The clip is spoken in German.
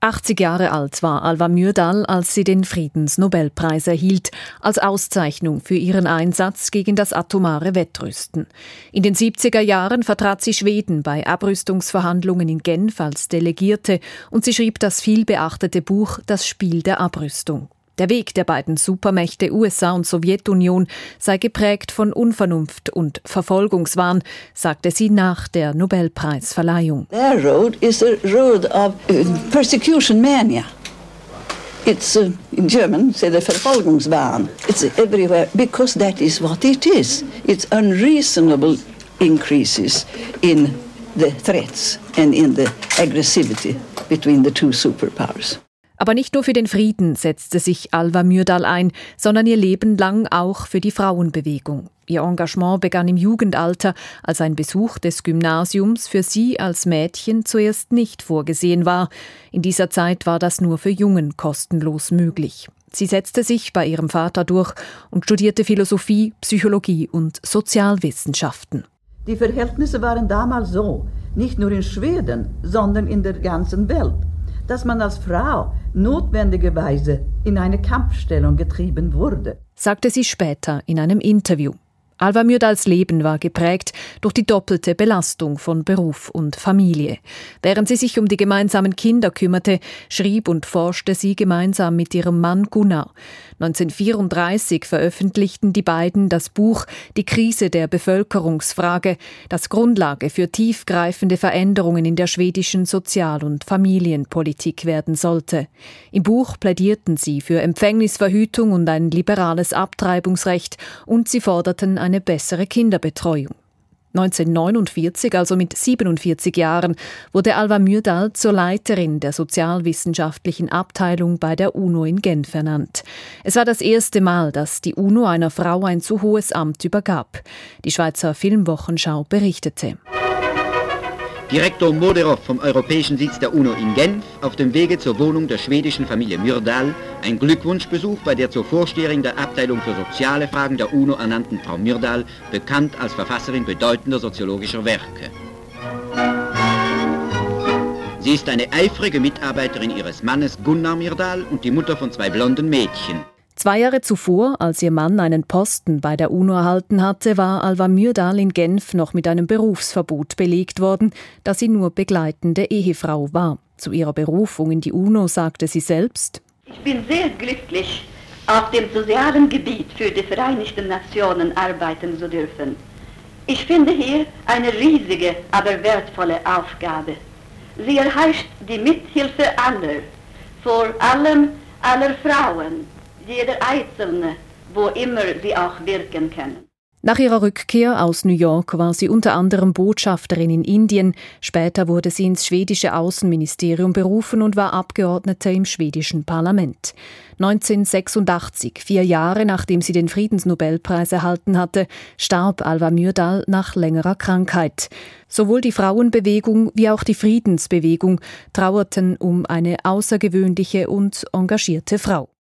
80 Jahre alt war Alva Myrdal, als sie den Friedensnobelpreis erhielt, als Auszeichnung für ihren Einsatz gegen das atomare Wettrüsten. In den 70er Jahren vertrat sie Schweden bei Abrüstungsverhandlungen in Genf als Delegierte und sie schrieb das vielbeachtete Buch Das Spiel der Abrüstung. Der Weg der beiden Supermächte USA und Sowjetunion sei geprägt von Unvernunft und Verfolgungswahn, sagte sie nach der Nobelpreisverleihung. Their road is a road of uh, persecution mania. It's uh, in German say the Verfolgungswahn. It's everywhere because that is what it is. It's unreasonable increases in the threats and in the aggressivity between the two superpowers. Aber nicht nur für den Frieden setzte sich Alva Myrdal ein, sondern ihr Leben lang auch für die Frauenbewegung. Ihr Engagement begann im Jugendalter, als ein Besuch des Gymnasiums für sie als Mädchen zuerst nicht vorgesehen war. In dieser Zeit war das nur für Jungen kostenlos möglich. Sie setzte sich bei ihrem Vater durch und studierte Philosophie, Psychologie und Sozialwissenschaften. Die Verhältnisse waren damals so, nicht nur in Schweden, sondern in der ganzen Welt, dass man als Frau notwendigerweise in eine Kampfstellung getrieben wurde, sagte sie später in einem Interview. Alva Myrdals Leben war geprägt durch die doppelte Belastung von Beruf und Familie. Während sie sich um die gemeinsamen Kinder kümmerte, schrieb und forschte sie gemeinsam mit ihrem Mann Gunnar. 1934 veröffentlichten die beiden das Buch Die Krise der Bevölkerungsfrage, das Grundlage für tiefgreifende Veränderungen in der schwedischen Sozial- und Familienpolitik werden sollte. Im Buch plädierten sie für Empfängnisverhütung und ein liberales Abtreibungsrecht und sie forderten eine bessere Kinderbetreuung. 1949, also mit 47 Jahren, wurde Alva Myrdal zur Leiterin der sozialwissenschaftlichen Abteilung bei der UNO in Genf ernannt. Es war das erste Mal, dass die UNO einer Frau ein so hohes Amt übergab. Die Schweizer Filmwochenschau berichtete. Direktor Moderov vom Europäischen Sitz der UNO in Genf auf dem Wege zur Wohnung der schwedischen Familie Myrdal, ein Glückwunschbesuch bei der zur Vorsteherin der Abteilung für soziale Fragen der UNO ernannten Frau Myrdal, bekannt als Verfasserin bedeutender soziologischer Werke. Sie ist eine eifrige Mitarbeiterin ihres Mannes Gunnar Myrdal und die Mutter von zwei blonden Mädchen. Zwei Jahre zuvor, als ihr Mann einen Posten bei der UNO erhalten hatte, war Alva Myrdal in Genf noch mit einem Berufsverbot belegt worden, da sie nur begleitende Ehefrau war. Zu ihrer Berufung in die UNO sagte sie selbst, Ich bin sehr glücklich, auf dem sozialen Gebiet für die Vereinigten Nationen arbeiten zu dürfen. Ich finde hier eine riesige, aber wertvolle Aufgabe. Sie erheischt die Mithilfe aller, vor allem aller Frauen, jeder Einzelne, wo immer sie auch wirken können. Nach ihrer Rückkehr aus New York war sie unter anderem Botschafterin in Indien. Später wurde sie ins schwedische Außenministerium berufen und war Abgeordnete im schwedischen Parlament. 1986, vier Jahre nachdem sie den Friedensnobelpreis erhalten hatte, starb Alva Myrdal nach längerer Krankheit. Sowohl die Frauenbewegung wie auch die Friedensbewegung trauerten um eine außergewöhnliche und engagierte Frau.